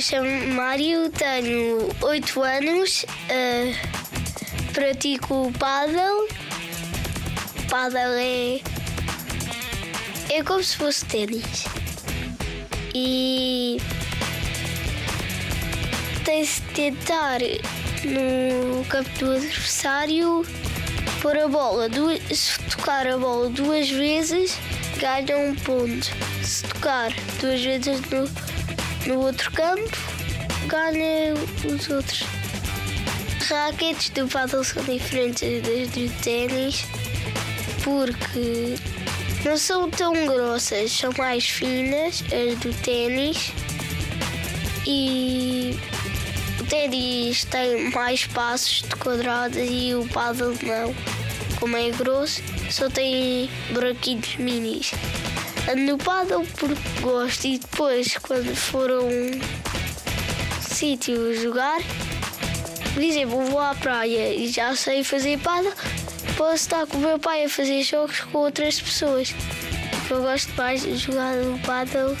chamo Mário, tenho 8 anos, uh, pratico paddle. Paddle é, é como se fosse ténis. E tem-se de tentar no campo do adversário pôr a bola, duas, se tocar a bola duas vezes, ganha um ponto. Se tocar duas vezes no, no outro campo, ganha os outros. Raquetes do paddle são diferentes das do ténis porque não são tão grossas, são mais finas as do ténis e o ténis tem mais passos de quadrados e o paddle não. Como é grosso, só tem buraquinhos minis. Paddle porque gosto e depois quando for a um sítio jogar, por exemplo, vou à praia e já sei fazer paddle, posso estar com o meu pai a fazer jogos com outras pessoas. Eu gosto mais de jogar no paddle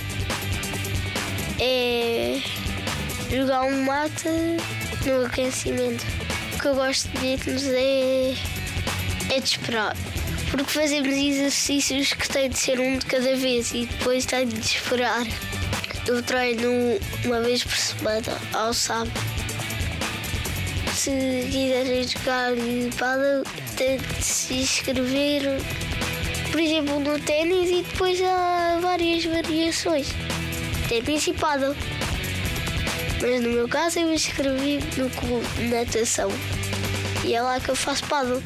é jogar um mate no aquecimento. O que eu gosto de irmos é, é de esperar. Porque fazemos exercícios que têm de ser um de cada vez e depois têm de esperar. Eu treino uma vez por semana, ao sábado. Se quiserem jogar paddle, tem de se inscrever, por exemplo, no ténis e depois há várias variações. Ténis e paddle. Mas no meu caso eu me inscrevi no clube de natação. E é lá que eu faço paddle.